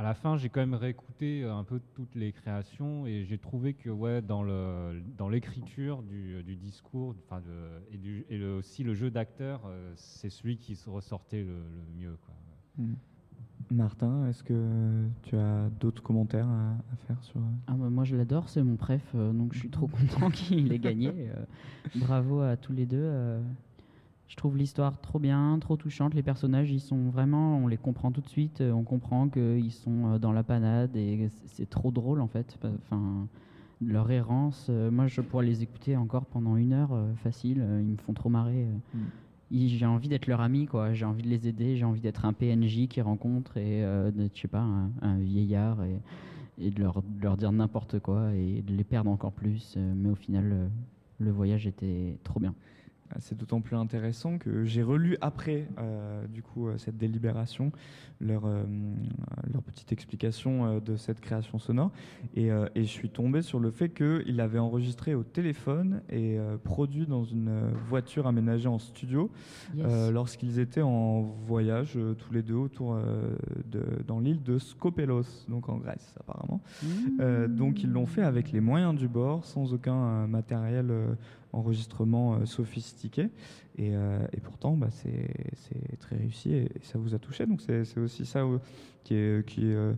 à, la fin, j'ai quand même réécouté un peu toutes les créations et j'ai trouvé que ouais, dans le dans l'écriture du, du discours, enfin de- et, du, et le- aussi le jeu d'acteur, euh, c'est celui qui se ressortait le, le mieux. Quoi. Hmm. Martin, est-ce que tu as d'autres commentaires à, à faire sur Ah bah, moi je l'adore, c'est mon préf, euh, donc je suis trop content qu'il ait gagné. euh, bravo à tous les deux. Je trouve l'histoire trop bien, trop touchante. Les personnages, ils sont vraiment, on les comprend tout de suite. euh, on comprend qu'ils sont euh, dans la panade et c'est trop drôle en fait. Enfin, leur errance, euh, moi je pourrais les écouter encore pendant une heure facile. ils me font trop marrer. Mm. J'ai envie d'être leur ami, quoi. J'ai envie de les aider. J'ai envie d'être un PNJ qu'ils rencontrent et euh, je sais pas, un, un vieillard et, et de leur, de leur dire n'importe quoi et de les perdre encore plus. mais au final, le voyage était trop bien. C'est d'autant plus intéressant que j'ai relu après, euh, du coup, euh, cette délibération, leur, euh, leur petite explication de cette création sonore. Et, euh, et je suis tombé sur le fait qu'il avait enregistré au téléphone et produit dans une voiture aménagée en studio Yes. lorsqu'ils étaient en voyage tous les deux autour de, dans l'île de Skopelos, donc en Grèce apparemment. Euh, donc ils l'ont fait avec les moyens du bord, sans aucun matériel euh, enregistrement euh, sophistiqué. Et, euh, et pourtant, bah, c'est très réussi et, ça vous a touché. Donc c'est aussi ça euh, qui est,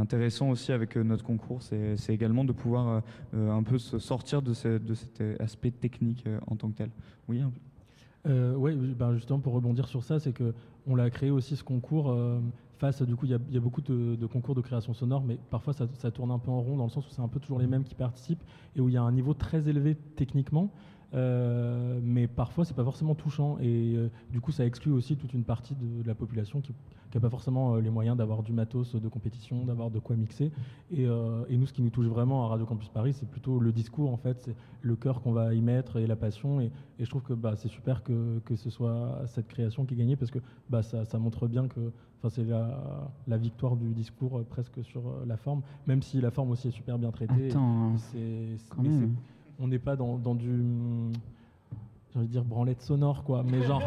intéressant aussi avec notre concours, c'est également de pouvoir un peu se sortir de, ce- de cet aspect technique en tant que tel. Oui. Euh, ouais, ben justement pour rebondir sur ça, c'est que on l'a créé aussi ce concours face. Du coup, il y a, beaucoup de, de concours de création sonore, mais parfois ça, ça tourne un peu en rond dans le sens où c'est un peu toujours les mêmes qui participent et où il y a un niveau très élevé techniquement. Euh, mais parfois c'est pas forcément touchant et euh, du coup ça exclut aussi toute une partie de, la population qui n'a pas forcément euh, les moyens d'avoir du matos de compétition, d'avoir de quoi mixer. Et, et nous, ce qui nous touche vraiment à Radio Campus Paris, c'est plutôt le discours, en fait, c'est le cœur qu'on va y mettre et la passion. Et, et je trouve que bah, c'est super que, que ce soit cette création qui est gagnée parce que bah, ça, ça montre bien que c'est la, la victoire du discours presque sur la forme, même si la forme aussi est super bien traitée. Attends, mais même. c'est- on n'est pas dans, dans du j'ai envie de dire branlette sonore quoi mais genre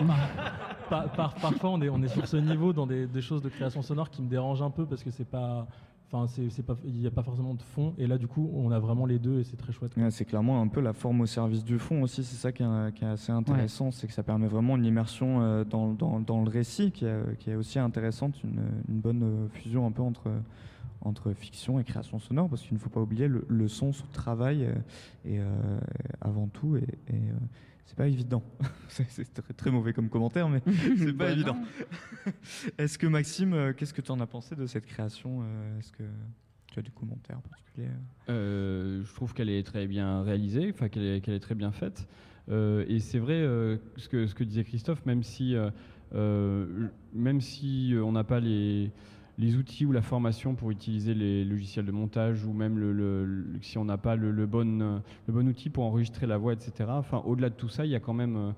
par- par- parfois on est, on est sur ce niveau dans des, des choses de création sonore qui me dérangent un peu parce que c'est pas Enfin, c'est c'est pas, il n'y a pas forcément de fond. Et là, du coup, on a vraiment les deux et c'est très chouette. Ouais, c'est clairement un peu la forme au service du fond aussi, c'est ça qui est, qui est assez intéressant, c'est que ça permet vraiment une immersion euh, dans, dans- dans le récit qui est, qui est aussi intéressante, une, une bonne euh, fusion un peu entre, entre fiction et création sonore, parce qu'il ne faut pas oublier, le, le son se travaille euh, et, euh, avant tout, et, et, euh, c'est pas évident. c'est très, très mauvais comme commentaire, mais c'est pas Bah évident. Est-ce que Maxime, euh, qu'est-ce que tu en as pensé de cette création euh, Est-ce que tu as des commentaires particuliers Euh, je trouve qu'elle est très bien réalisée, enfin qu'elle est, très bien faite. Euh, et c'est vrai euh, ce, que, ce que disait Christophe, même si, euh, euh, même si on n'a pas les, les outils ou la formation pour utiliser les logiciels de montage, ou même si on n'a pas le, bon, euh, le bon outil pour enregistrer la voix, etc. Enfin, au-delà de tout ça, il y a quand même euh,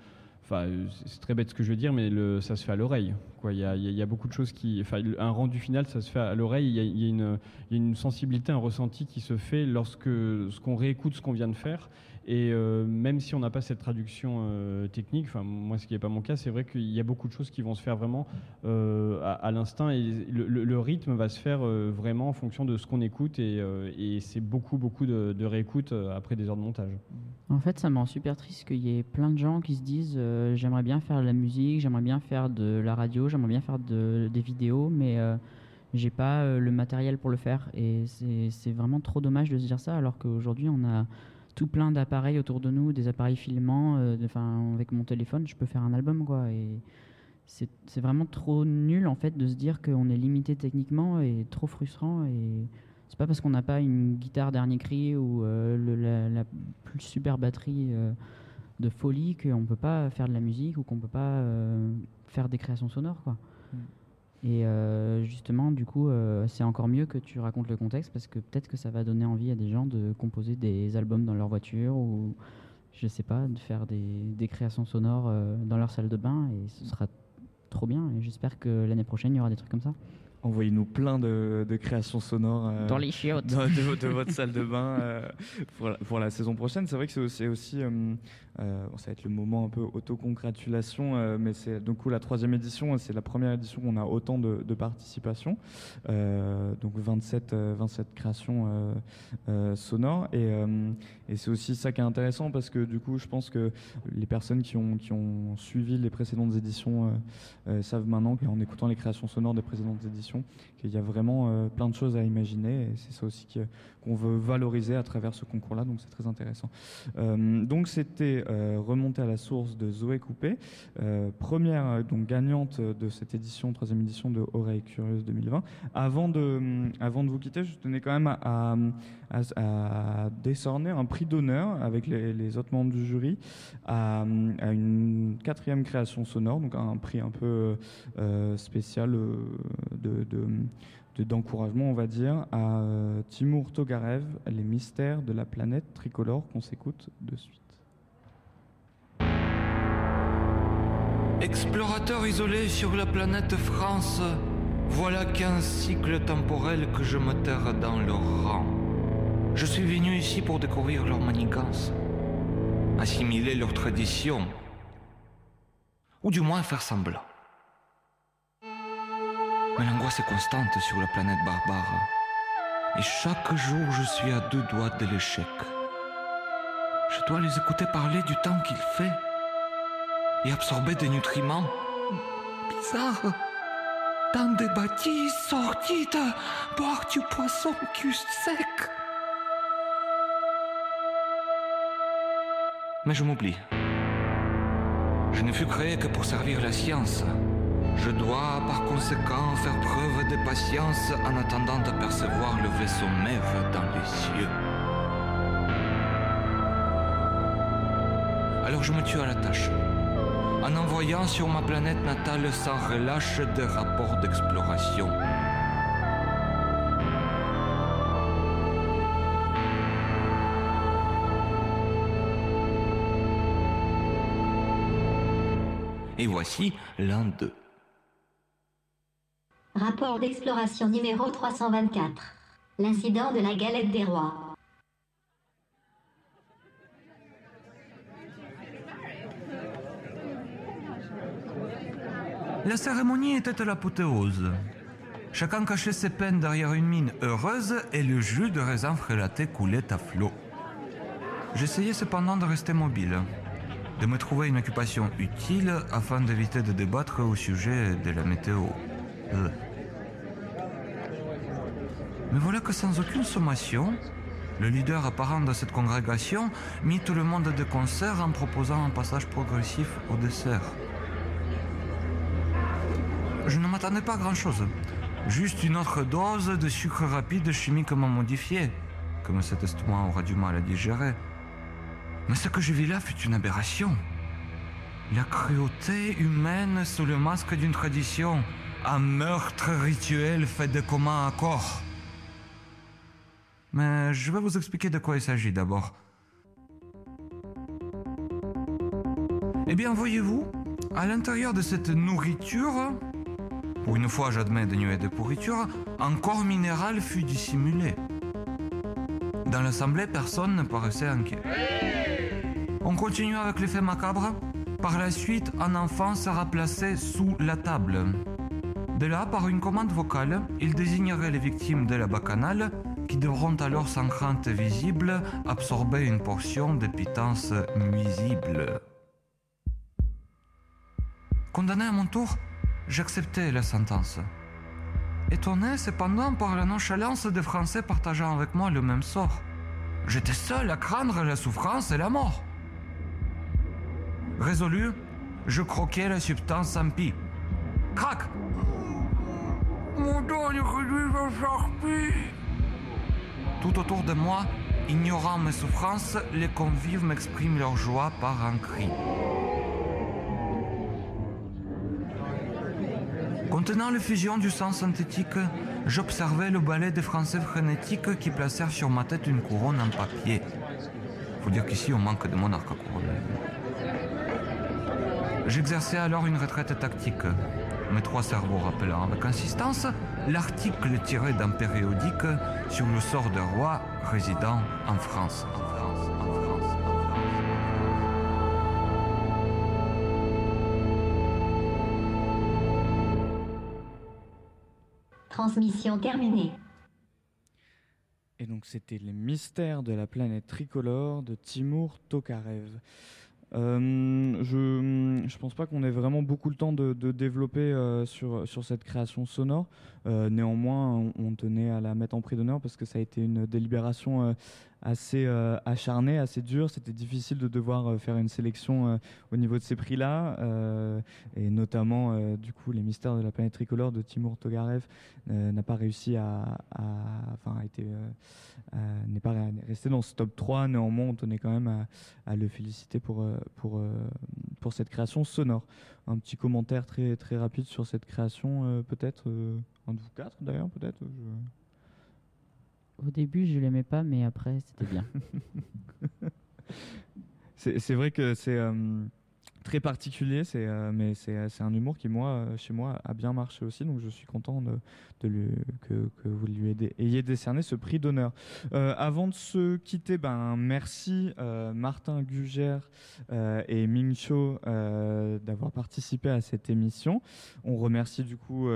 Enfin, c'est- très bête ce que je veux dire, mais ça se fait à l'oreille. Il y a, beaucoup de choses qui. Enfin, un rendu final, ça se fait à l'oreille. Il y a une sensibilité, un ressenti qui se fait lorsque ce qu'on réécoute ce qu'on vient de faire. Et euh, même si on n'a pas cette traduction euh, technique, moi ce qui n'est pas mon cas, c'est vrai qu'il y a beaucoup de choses qui vont se faire vraiment euh, à, à l'instinct le, rythme va se faire vraiment en fonction de ce qu'on écoute et, c'est beaucoup beaucoup de, de réécoute après des heures de montage. En fait, ça me rend super triste qu'il y ait plein de gens qui se disent j'aimerais bien faire de la musique, j'aimerais bien faire de la radio, j'aimerais bien faire de- des vidéos, mais j'ai pas le matériel pour le faire. Et c'est vraiment trop dommage de se dire ça, alors qu'aujourd'hui, on a tout plein d'appareils autour de nous, des appareils filmants. euh, Enfin, avec mon téléphone, je peux faire un album, quoi. Et c'est vraiment trop nul, en fait, de se dire qu'on est limité techniquement et trop frustrant. Et c'est pas parce qu'on n'a pas une guitare dernier cri ou euh, la, plus super batterie euh, de folie qu'on peut pas faire de la musique ou qu'on peut pas faire des créations sonores quoi. Et euh, justement, du coup, euh, c'est encore mieux que tu racontes le contexte parce que peut-être que ça va donner envie à des gens de composer des albums dans leur voiture ou je sais pas, de faire des, créations sonores euh, dans leur salle de bain et ce sera trop bien. Et j'espère que l'année prochaine il y aura des trucs comme ça. Envoyez-nous plein de, de créations sonores euh, Dans les chiottes. dans- de, vo- de votre salle de bain euh, pour, la, pour la saison prochaine. C'est vrai que c'est aussi, aussi, euh, ça va être le moment un peu autocongratulation, mais c'est donc coup la troisième édition. C'est la première édition où on a autant de, de participation, donc 27, euh, 27 créations sonores. Et, et c'est aussi ça qui est intéressant parce que du coup, je pense que les personnes qui ont, qui ont suivi les précédentes éditions savent maintenant qu'en écoutant les créations sonores des précédentes éditions, qu'il y a vraiment euh, plein de choses à imaginer. Et c'est ça aussi que- qu'on veut valoriser à travers ce concours-là. Donc c'est très intéressant. Euh, donc c'était euh, remonté à la source de Zoé Coupé, euh, première euh, donc gagnante de cette édition, troisième édition de Oreille Curieuse 2020. Avant de, avant de vous quitter, je tenais quand même à, décerner un prix d'honneur avec les, autres membres du jury à, une quatrième création sonore, donc un prix un peu spécial de- de- de- d'encouragement, on va dire, à euh, Timur Togarev, Les mystères de la planète tricolore, qu'on s'écoute de suite. Explorateur isolé sur la planète France, voilà qu'un cycle temporel que je me terre dans leur rang. Je suis venu ici pour découvrir leur manigance, assimiler leurs traditions, ou du moins faire semblant. Mais l'angoisse est constante sur la planète barbare, et chaque jour je suis à deux doigts de l'échec. Je dois les écouter parler du temps qu'il fait et absorber des nutriments bizarres. Dans des bâtisses sordides, boire du poisson cul sec. Mais je m'oublie. Je ne fus créé que pour servir la science. Je dois par conséquent faire preuve de patience en attendant d'apercevoir le vaisseau Mève dans les cieux. Alors je me tue à la tâche, en envoyant sur ma planète natale sans relâche des rapports d'exploration. Et voici l'un d'eux. Rapport d'exploration numéro 324. L'incident de la galette des rois. La cérémonie était à l'apothéose. Chacun cachait ses peines derrière une mine heureuse et le jus de raisin frélaté coulait à flot. J'essayais cependant de rester mobile, de me trouver une occupation utile afin d'éviter de débattre au sujet de la météo. Mais voilà que sans aucune sommation, le leader apparent de cette congrégation mit tout le monde de concert en proposant un passage progressif au dessert. Je ne m'attendais pas à grand-chose. Juste une autre dose de sucre rapide chimiquement modifié, comme cet estomac aura du mal à digérer. Mais ce que je vis là fut une aberration. La cruauté humaine sous le masque d'une tradition, un meurtre rituel fait de commun accord. Mais je vais vous expliquer de quoi il s'agit d'abord. Eh bien, voyez-vous, à l'intérieur de cette nourriture, pour une fois j'admets dénuée de pourriture, un corps minéral fut dissimulé. Dans l'assemblée, personne ne paraissait inquiet. On continue avec l'effet macabre. Par la suite, un enfant sera placé sous la table. De là, par une commande vocale, il désignerait les victimes de la bacchanale qui devront alors sans crainte visible absorber une portion de pitance nuisible. Condamné à mon tour, j'acceptais la sentence. Étonné cependant par la nonchalance des Français partageant avec moi le même sort. J'étais seul à craindre la souffrance et la mort. Résolu, je croquais la substance pis. Crac Tout autour de moi, ignorant mes souffrances, les convives m'expriment leur joie par un cri. Contenant l'effusion du sang synthétique, j'observais le ballet des Français frénétiques qui placèrent sur ma tête une couronne en papier. Faut dire qu'ici on manque de monarques à. J'exerçais alors une retraite tactique, mes trois cerveaux rappelant avec insistance l'article tiré d'un périodique sur le sort des rois résidant en France. Transmission terminée. Et donc c'était les mystères de la planète tricolore de Timur Tokarev. Euh, je je pense pas qu'on ait vraiment beaucoup le temps de, développer euh, sur, cette création sonore. Euh, néanmoins, on, on tenait à la mettre en prix d'honneur parce que ça a été une délibération assez euh, acharnée, assez dure. C'était difficile de devoir euh, faire une sélection euh, au niveau de ces prix-là, et notamment du coup les mystères de la planète tricolore de Timur Togarev n'a pas réussi à, enfin n'est pas resté dans ce top 3. Néanmoins, on tenait quand même à, le féliciter pour pour pour cette création sonore. Un petit commentaire très très rapide sur cette création, peut-être un de vous quatre d'ailleurs, peut-être. Au début, je l'aimais pas, mais après, c'était bien. C'est vrai que c'est euh, très particulier, euh, mais c'est un humour qui, moi, euh, chez moi, a bien marché aussi. Donc, je suis content de, de lui, que, que vous lui ayez, décerné ce prix d'honneur. Avant de se quitter, ben, merci Martin Gugère et Ming Cho d'avoir participé à cette émission. On remercie du coup.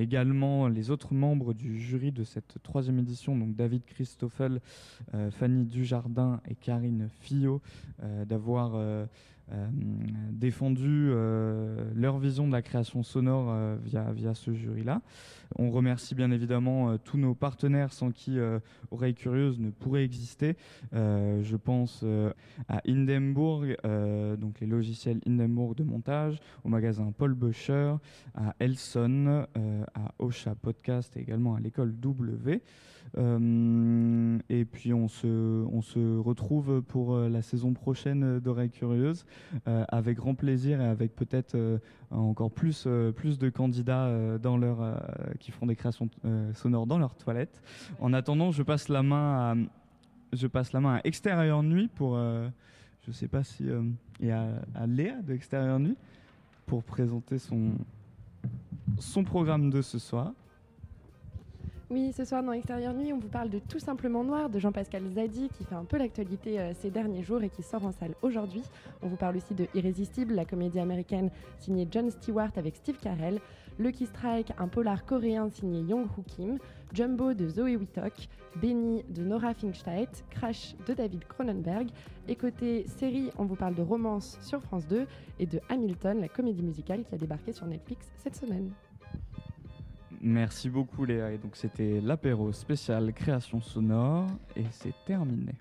Également les autres membres du jury de cette troisième édition, donc David Christoffel, euh, Fanny Dujardin et Karine Fillot, euh, d'avoir euh, défendu euh, leur vision de la création sonore euh, via, via ce jury-là. On remercie bien évidemment euh, tous nos partenaires sans qui euh, Oreille Curieuse ne pourrait exister. Euh, je pense euh, à Hindenburg, euh, donc les logiciels Hindenburg de montage, au magasin Paul Böscher, à Elson, euh, à Ocha Podcast et également à l'école W. Euh, et puis on se, on se retrouve pour euh, la saison prochaine d'Oreille Curieuse euh, avec grand plaisir et avec peut-être euh, encore plus, plus de candidats dans leur, qui font des créations sonores dans leur toilette. En attendant, je passe la main à, je passe la main à Extérieur Nuit pour, je sais pas si, et à, à Léa de Extérieur Nuit pour présenter son, son programme de ce soir. Oui, ce soir dans Extérieur Nuit, on vous parle de Tout simplement Noir de Jean-Pascal Zadi qui fait un peu l'actualité euh, ces derniers jours et qui sort en salle aujourd'hui. On vous parle aussi de Irrésistible, la comédie américaine signée John Stewart avec Steve Carell, Lucky Strike, un polar coréen signé Young Hoo Kim, Jumbo de Zoé Wittok, Benny de Nora Finksteit, Crash de David Cronenberg. Et côté série, on vous parle de Romance sur France 2 et de Hamilton, la comédie musicale qui a débarqué sur Netflix cette semaine. Merci beaucoup Léa. Et donc c'était l'apéro spécial création sonore et c'est terminé.